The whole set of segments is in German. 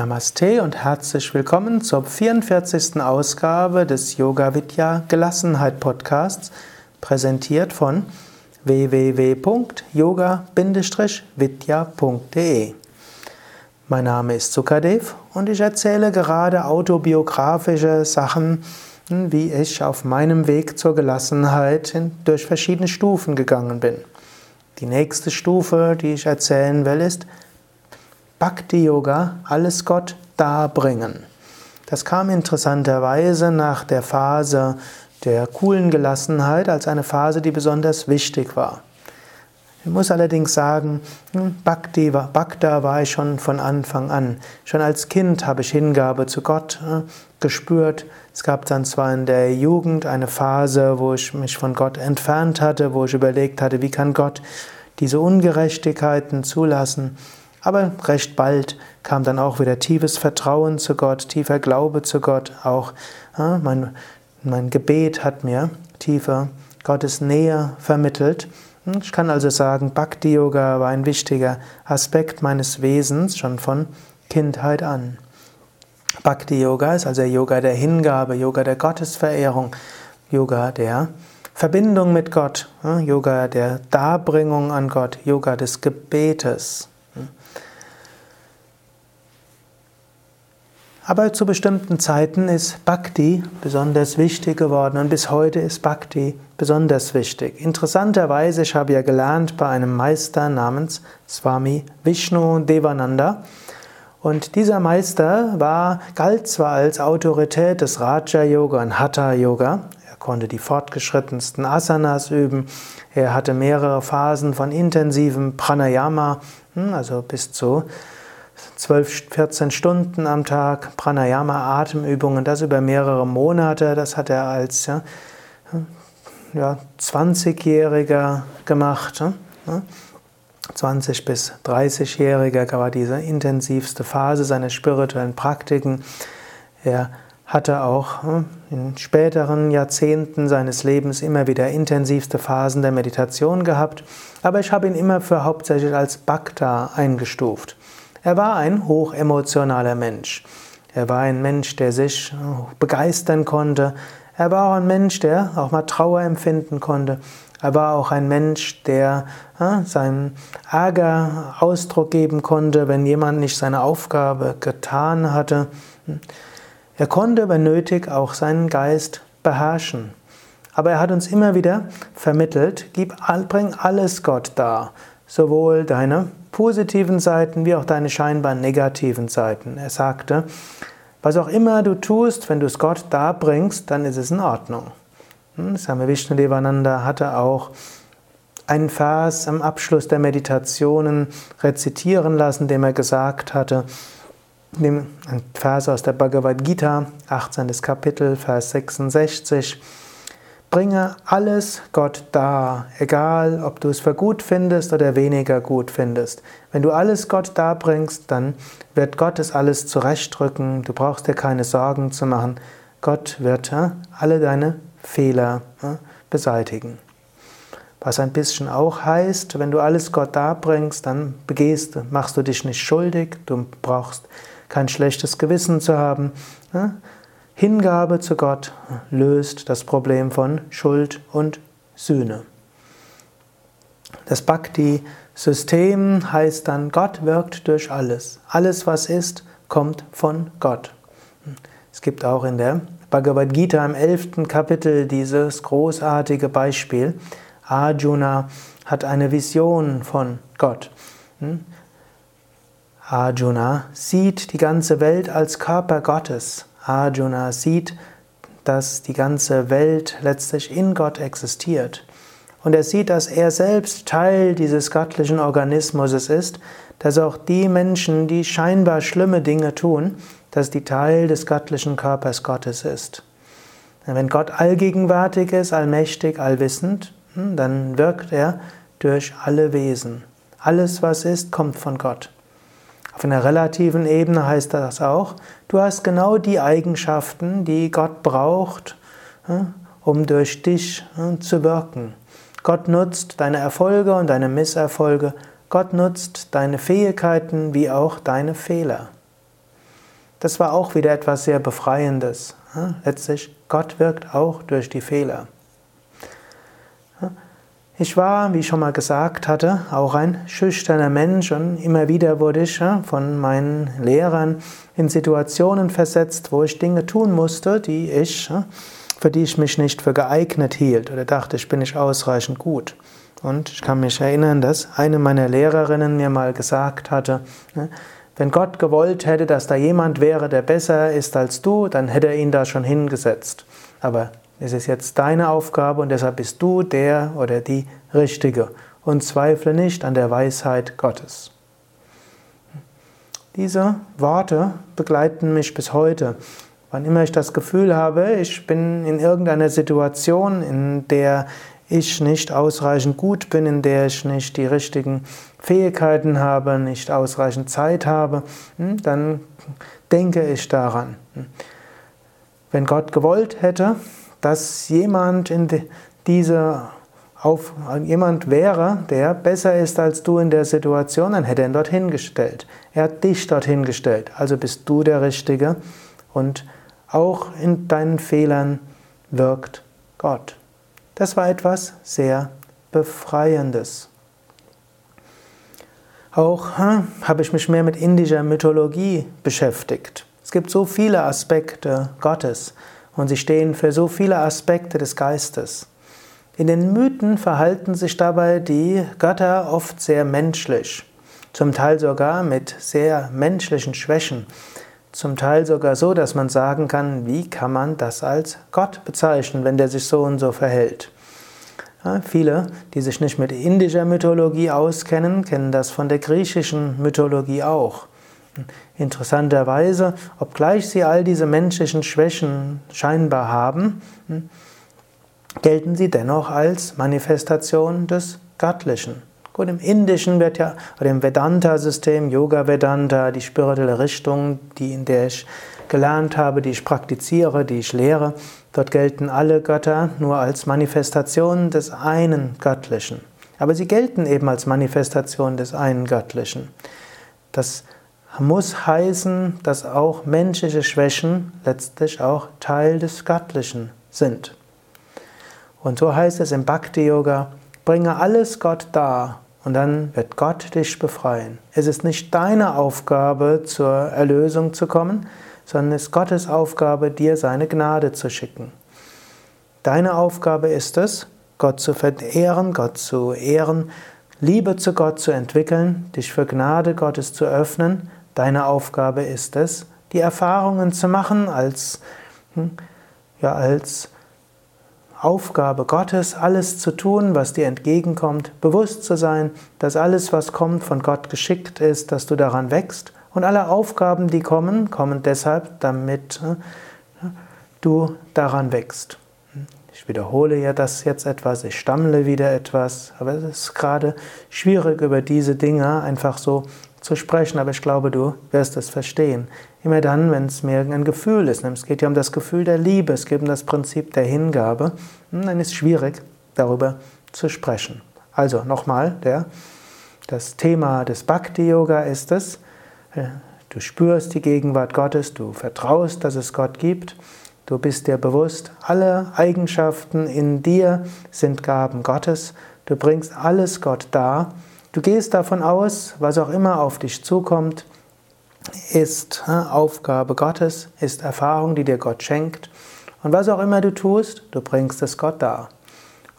Namaste und herzlich willkommen zur 44. Ausgabe des Yoga Vidya Gelassenheit Podcasts, präsentiert von www.yoga-vidya.de. Mein Name ist Sukadev und ich erzähle gerade autobiografische Sachen, wie ich auf meinem Weg zur Gelassenheit durch verschiedene Stufen gegangen bin. Die nächste Stufe, die ich erzählen will, ist Bhakti Yoga, alles Gott darbringen. Das kam interessanterweise nach der Phase der coolen Gelassenheit als eine Phase, die besonders wichtig war. Ich muss allerdings sagen, hm, Bhakti, Bhakta war ich schon von Anfang an. Schon als Kind habe ich Hingabe zu Gott hm, gespürt. Es gab dann zwar in der Jugend eine Phase, wo ich mich von Gott entfernt hatte, wo ich überlegt hatte, wie kann Gott diese Ungerechtigkeiten zulassen. Aber recht bald kam dann auch wieder tiefes Vertrauen zu Gott, tiefer Glaube zu Gott. Auch ja, mein, mein Gebet hat mir tiefer Gottes Nähe vermittelt. Ich kann also sagen, Bhakti Yoga war ein wichtiger Aspekt meines Wesens schon von Kindheit an. Bhakti Yoga ist also Yoga der Hingabe, Yoga der Gottesverehrung, Yoga der Verbindung mit Gott, Yoga der Darbringung an Gott, Yoga des Gebetes. Aber zu bestimmten Zeiten ist Bhakti besonders wichtig geworden und bis heute ist Bhakti besonders wichtig. Interessanterweise, ich habe ja gelernt bei einem Meister namens Swami Vishnu Devananda. Und dieser Meister war, galt zwar als Autorität des Raja Yoga und Hatha Yoga, er konnte die fortgeschrittensten Asanas üben, er hatte mehrere Phasen von intensivem Pranayama, hm, also bis zu 12, 14 Stunden am Tag, Pranayama, Atemübungen, das über mehrere Monate, das hat er als ja, ja, 20-Jähriger gemacht. Ja. 20 bis 30-Jähriger war diese intensivste Phase seiner spirituellen Praktiken. Er hatte auch in späteren Jahrzehnten seines Lebens immer wieder intensivste Phasen der Meditation gehabt, aber ich habe ihn immer für hauptsächlich als Bhakta eingestuft. Er war ein hochemotionaler Mensch. Er war ein Mensch, der sich begeistern konnte. Er war auch ein Mensch, der auch mal Trauer empfinden konnte. Er war auch ein Mensch, der ja, seinem Ärger Ausdruck geben konnte, wenn jemand nicht seine Aufgabe getan hatte. Er konnte, wenn nötig, auch seinen Geist beherrschen. Aber er hat uns immer wieder vermittelt, gib, bring alles Gott dar, sowohl deine positiven Seiten wie auch deine scheinbar negativen Seiten. Er sagte, was auch immer du tust, wenn du es Gott darbringst, dann ist es in Ordnung. Hm, Swami Vishnudevananda hatte auch einen Vers am Abschluss der Meditationen rezitieren lassen, dem er gesagt hatte, ein Vers aus der Bhagavad Gita, 18. Kapitel, Vers 66, Bringe alles Gott dar, egal ob du es für gut findest oder weniger gut findest. Wenn du alles Gott darbringst, dann wird Gott es alles zurechtrücken. Du brauchst dir keine Sorgen zu machen. Gott wird äh, alle deine Fehler äh, beseitigen. Was ein bisschen auch heißt, wenn du alles Gott darbringst, dann begehst, machst du dich nicht schuldig, du brauchst kein schlechtes Gewissen zu haben. Äh, Hingabe zu Gott löst das Problem von Schuld und Sühne. Das Bhakti-System heißt dann, Gott wirkt durch alles. Alles, was ist, kommt von Gott. Es gibt auch in der Bhagavad Gita im elften Kapitel dieses großartige Beispiel. Arjuna hat eine Vision von Gott. Arjuna sieht die ganze Welt als Körper Gottes. Arjuna sieht, dass die ganze Welt letztlich in Gott existiert. Und er sieht, dass er selbst Teil dieses göttlichen Organismus ist, dass auch die Menschen, die scheinbar schlimme Dinge tun, dass die Teil des göttlichen Körpers Gottes ist. Wenn Gott allgegenwärtig ist, allmächtig, allwissend, hm, dann wirkt er durch alle Wesen. Alles, was ist, kommt von Gott. Auf einer relativen Ebene heißt das auch, du hast genau die Eigenschaften, die Gott braucht, um durch dich zu wirken. Gott nutzt deine Erfolge und deine Misserfolge. Gott nutzt deine Fähigkeiten wie auch deine Fehler. Das war auch wieder etwas sehr Befreiendes. Letztlich, Gott wirkt auch durch die Fehler. Ich war, wie ich schon mal gesagt hatte, auch ein schüchterner Mensch und immer wieder wurde ich von meinen Lehrern in Situationen versetzt, wo ich Dinge tun musste, die ich, für die ich mich nicht für geeignet hielt oder dachte, ich bin nicht ausreichend gut. Und ich kann mich erinnern, dass eine meiner Lehrerinnen mir mal gesagt hatte, wenn Gott gewollt hätte, dass da jemand wäre, der besser ist als du, dann hätte er ihn da schon hingesetzt. Aber es ist jetzt deine Aufgabe und deshalb bist du der oder die Richtige und zweifle nicht an der Weisheit Gottes. Diese Worte begleiten mich bis heute. Wann immer ich das Gefühl habe, ich bin in irgendeiner Situation, in der ich nicht ausreichend gut bin, in der ich nicht die richtigen Fähigkeiten habe, nicht ausreichend Zeit habe, hm, dann denke ich daran. Wenn Gott gewollt hätte, dass jemand in diese auf jemand wäre, der besser ist als du in der Situation, dann hätte er ihn dorthin gestellt. Er hat dich dorthin gestellt. Also bist du der Richtige und auch in deinen Fehlern wirkt Gott. Das war etwas sehr Befreiendes. Auch hm, habe ich mich mehr mit indischer Mythologie beschäftigt. Es gibt so viele Aspekte Gottes. Und sie stehen für so viele Aspekte des Geistes. In den Mythen verhalten sich dabei die Götter oft sehr menschlich, zum Teil sogar mit sehr menschlichen Schwächen, zum Teil sogar so, dass man sagen kann, wie kann man das als Gott bezeichnen, wenn der sich so und so verhält. Ja, viele, die sich nicht mit indischer Mythologie auskennen, kennen das von der griechischen Mythologie auch. Interessanterweise, obgleich sie all diese menschlichen Schwächen scheinbar haben, hm, gelten sie dennoch als Manifestation des Göttlichen. Gut, im Indischen wird ja, oder im Vedanta-System, Yoga Vedanta, die spirituelle Richtung, die in der ich gelernt habe, die ich praktiziere, die ich lehre, dort gelten alle Götter nur als Manifestation des einen Göttlichen. Aber sie gelten eben als Manifestation des einen Göttlichen. Das muss heißen, dass auch menschliche Schwächen letztlich auch Teil des Göttlichen sind. Und so heißt es im Bhakti Yoga, bringe alles Gott dar und dann wird Gott dich befreien. Es ist nicht deine Aufgabe, zur Erlösung zu kommen, sondern es ist Gottes Aufgabe, dir seine Gnade zu schicken. Deine Aufgabe ist es, Gott zu verehren, Gott zu ehren, Liebe zu Gott zu entwickeln, dich für Gnade Gottes zu öffnen Deine Aufgabe ist es, die Erfahrungen zu machen als, hm, ja, als Aufgabe Gottes, alles zu tun, was dir entgegenkommt, bewusst zu sein, dass alles, was kommt, von Gott geschickt ist, dass du daran wächst. Und alle Aufgaben, die kommen, kommen deshalb, damit hm, du daran wächst. Ich wiederhole ja das jetzt etwas, ich stammle wieder etwas, aber es ist gerade schwierig, über diese Dinge einfach so zu sprechen, aber ich glaube, du wirst es verstehen. Immer dann, wenn es mir ein Gefühl ist, es geht ja um das Gefühl der Liebe, es geht um das Prinzip der Hingabe, hm, dann ist es schwierig, darüber zu sprechen. Also nochmal, das Thema des Bhakti-Yoga ist es, äh, du spürst die Gegenwart Gottes, du vertraust, dass es Gott gibt, du bist dir bewusst, alle Eigenschaften in dir sind Gaben Gottes, du bringst alles Gott dar, Du gehst davon aus, was auch immer auf dich zukommt, ist Aufgabe Gottes, ist Erfahrung, die dir Gott schenkt. Und was auch immer du tust, du bringst es Gott dar.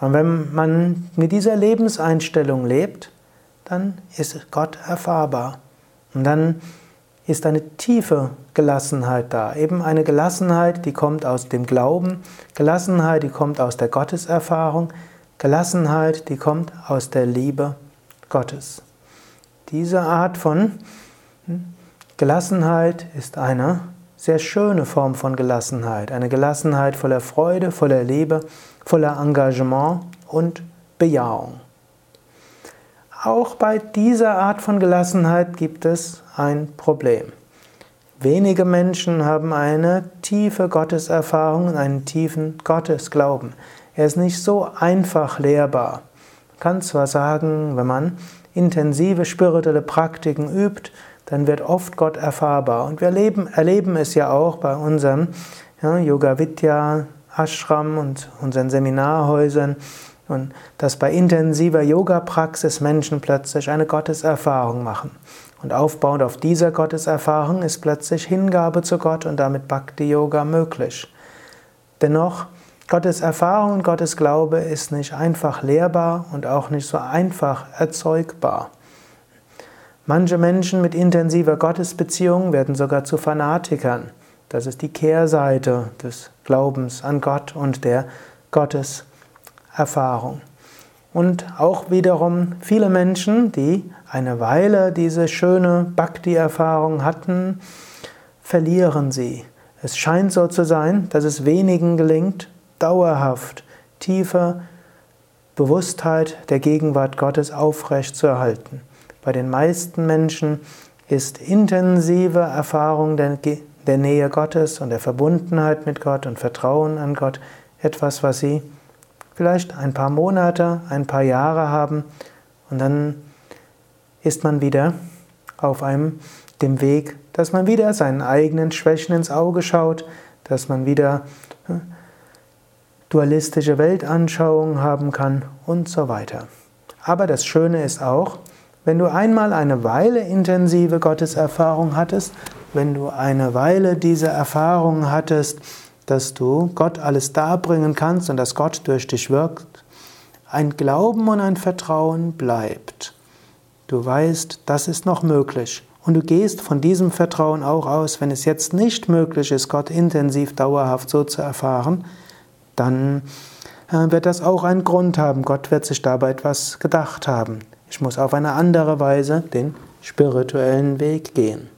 Und wenn man mit dieser Lebenseinstellung lebt, dann ist Gott erfahrbar. Und dann ist eine tiefe Gelassenheit da. Eben eine Gelassenheit, die kommt aus dem Glauben, Gelassenheit, die kommt aus der Gotteserfahrung, Gelassenheit, die kommt aus der Liebe Gottes. Diese Art von hm, Gelassenheit ist eine sehr schöne Form von Gelassenheit, eine Gelassenheit voller Freude, voller Liebe, voller Engagement und Bejahung. Auch bei dieser Art von Gelassenheit gibt es ein Problem. Wenige Menschen haben eine tiefe Gotteserfahrung und einen tiefen Gottesglauben. Er ist nicht so einfach lehrbar kann zwar sagen, wenn man intensive spirituelle Praktiken übt, dann wird oft Gott erfahrbar. Und wir erleben, erleben es ja auch bei unserem ja, Yoga Vidya Ashram und unseren Seminarhäusern und dass bei intensiver Yoga-Praxis Menschen plötzlich eine Gotteserfahrung machen. Und aufbauend auf dieser Gotteserfahrung ist plötzlich Hingabe zu Gott und damit Bhakti-Yoga möglich. Dennoch, Gottes Erfahrung und Gottes Glaube ist nicht einfach lehrbar und auch nicht so einfach erzeugbar. Manche Menschen mit intensiver Gottesbeziehung werden sogar zu Fanatikern. Das ist die Kehrseite des Glaubens an Gott und der Gotteserfahrung. Und auch wiederum viele Menschen, die eine Weile diese schöne Bhakti-Erfahrung hatten, verlieren sie. Es scheint so zu sein, dass es wenigen gelingt, dauerhaft tiefe Bewusstheit der Gegenwart Gottes aufrecht zu erhalten. Bei den meisten Menschen ist intensive Erfahrung der, der Nähe Gottes und der Verbundenheit mit Gott und Vertrauen an Gott etwas, was sie vielleicht ein paar Monate, ein paar Jahre haben und dann ist man wieder auf einem dem Weg, dass man wieder seinen eigenen Schwächen ins Auge schaut, dass man wieder äh, dualistische Weltanschauungen haben kann und so weiter. Aber das Schöne ist auch, wenn du einmal eine Weile intensive Gotteserfahrung hattest, wenn du eine Weile diese Erfahrung hattest, dass du Gott alles darbringen kannst und dass Gott durch dich wirkt, ein Glauben und ein Vertrauen bleibt. Du weißt, das ist noch möglich. Und du gehst von diesem Vertrauen auch aus, wenn es jetzt nicht möglich ist, Gott intensiv dauerhaft so zu erfahren, dann äh, wird das auch einen Grund haben. Gott wird sich dabei etwas gedacht haben. Ich muss auf eine andere Weise den spirituellen Weg gehen.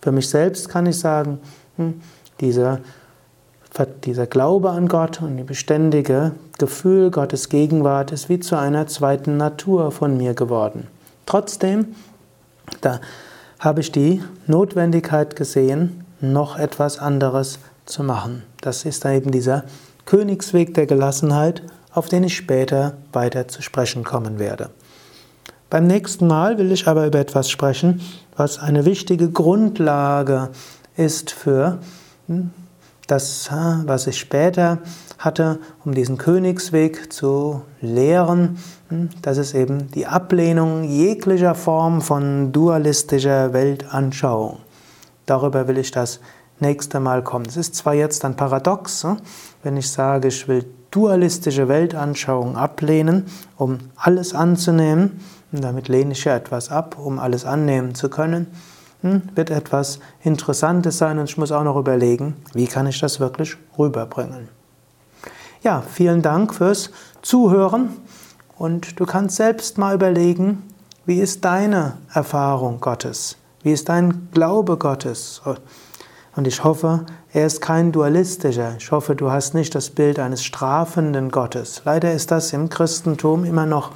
Für mich selbst kann ich sagen, hm, dieser dieser Glaube an Gott und die beständige Gefühl Gottes Gegenwart ist wie zu einer zweiten Natur von mir geworden. Trotzdem, da habe ich die Notwendigkeit gesehen, noch etwas anderes zu machen. Das ist eben dieser Königsweg der Gelassenheit, auf den ich später weiter zu sprechen kommen werde. Beim nächsten Mal will ich aber über etwas sprechen, was eine wichtige Grundlage ist für hm, das, was ich später hatte, um diesen Königsweg zu lehren, hm, das ist eben die Ablehnung jeglicher Form von dualistischer Weltanschauung. Darüber will ich das nächste Mal kommen. Es ist zwar jetzt ein Paradox, hm, wenn ich sage, ich will dualistische Weltanschauung ablehnen, um alles anzunehmen, und damit lehne ich ja etwas ab, um alles annehmen zu können, hm, wird etwas Interessantes sein und ich muss auch noch überlegen, wie kann ich das wirklich rüberbringen. Ja, vielen Dank fürs Zuhören und du kannst selbst mal überlegen, wie ist deine Erfahrung Gottes? Wie ist dein Glaube Gottes? Und ich hoffe, er ist kein dualistischer. Ich hoffe, du hast nicht das Bild eines strafenden Gottes. Leider ist das im Christentum immer noch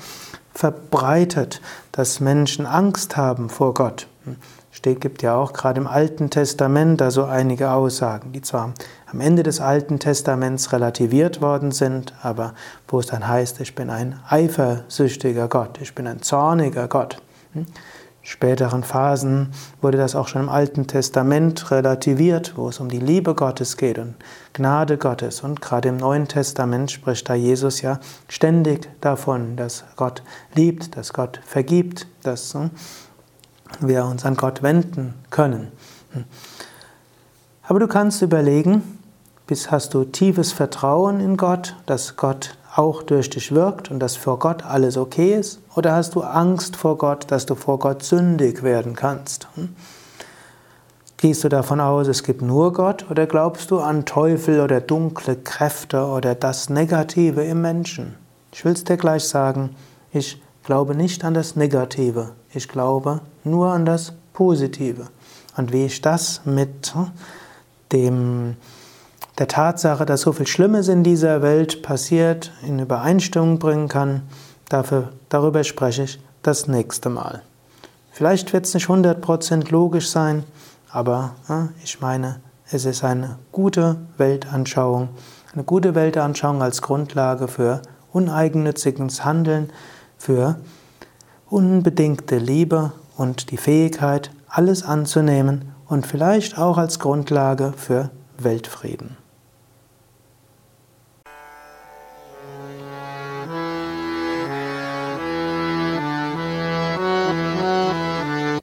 verbreitet, dass Menschen Angst haben vor Gott. Steht, gibt ja auch gerade im Alten Testament da so einige Aussagen, die zwar am Ende des Alten Testaments relativiert worden sind, aber wo es dann heißt, ich bin ein eifersüchtiger Gott, ich bin ein zorniger Gott. Hm? späteren Phasen wurde das auch schon im Alten Testament relativiert, wo es um die Liebe Gottes geht und Gnade Gottes. Und gerade im Neuen Testament spricht da Jesus ja ständig davon, dass Gott liebt, dass Gott vergibt, dass hm, wir uns an Gott wenden können. Aber du kannst überlegen, bis hast du tiefes Vertrauen in Gott, dass Gott auch durch dich wirkt und dass vor Gott alles okay ist? Oder hast du Angst vor Gott, dass du vor Gott sündig werden kannst? Gehst du davon aus, es gibt nur Gott oder glaubst du an Teufel oder dunkle Kräfte oder das Negative im Menschen? Ich will es dir gleich sagen, ich glaube nicht an das Negative, ich glaube nur an das Positive. Und wie ich das mit dem, der Tatsache, dass so viel Schlimmes in dieser Welt passiert, in Übereinstimmung bringen kann, dafür, darüber spreche ich das nächste Mal. Vielleicht wird es nicht 100% logisch sein, aber ich meine, es ist eine gute Weltanschauung, eine gute Weltanschauung als Grundlage für uneigennütziges Handeln, für unbedingte Liebe und die Fähigkeit, alles anzunehmen und vielleicht auch als Grundlage für Weltfrieden.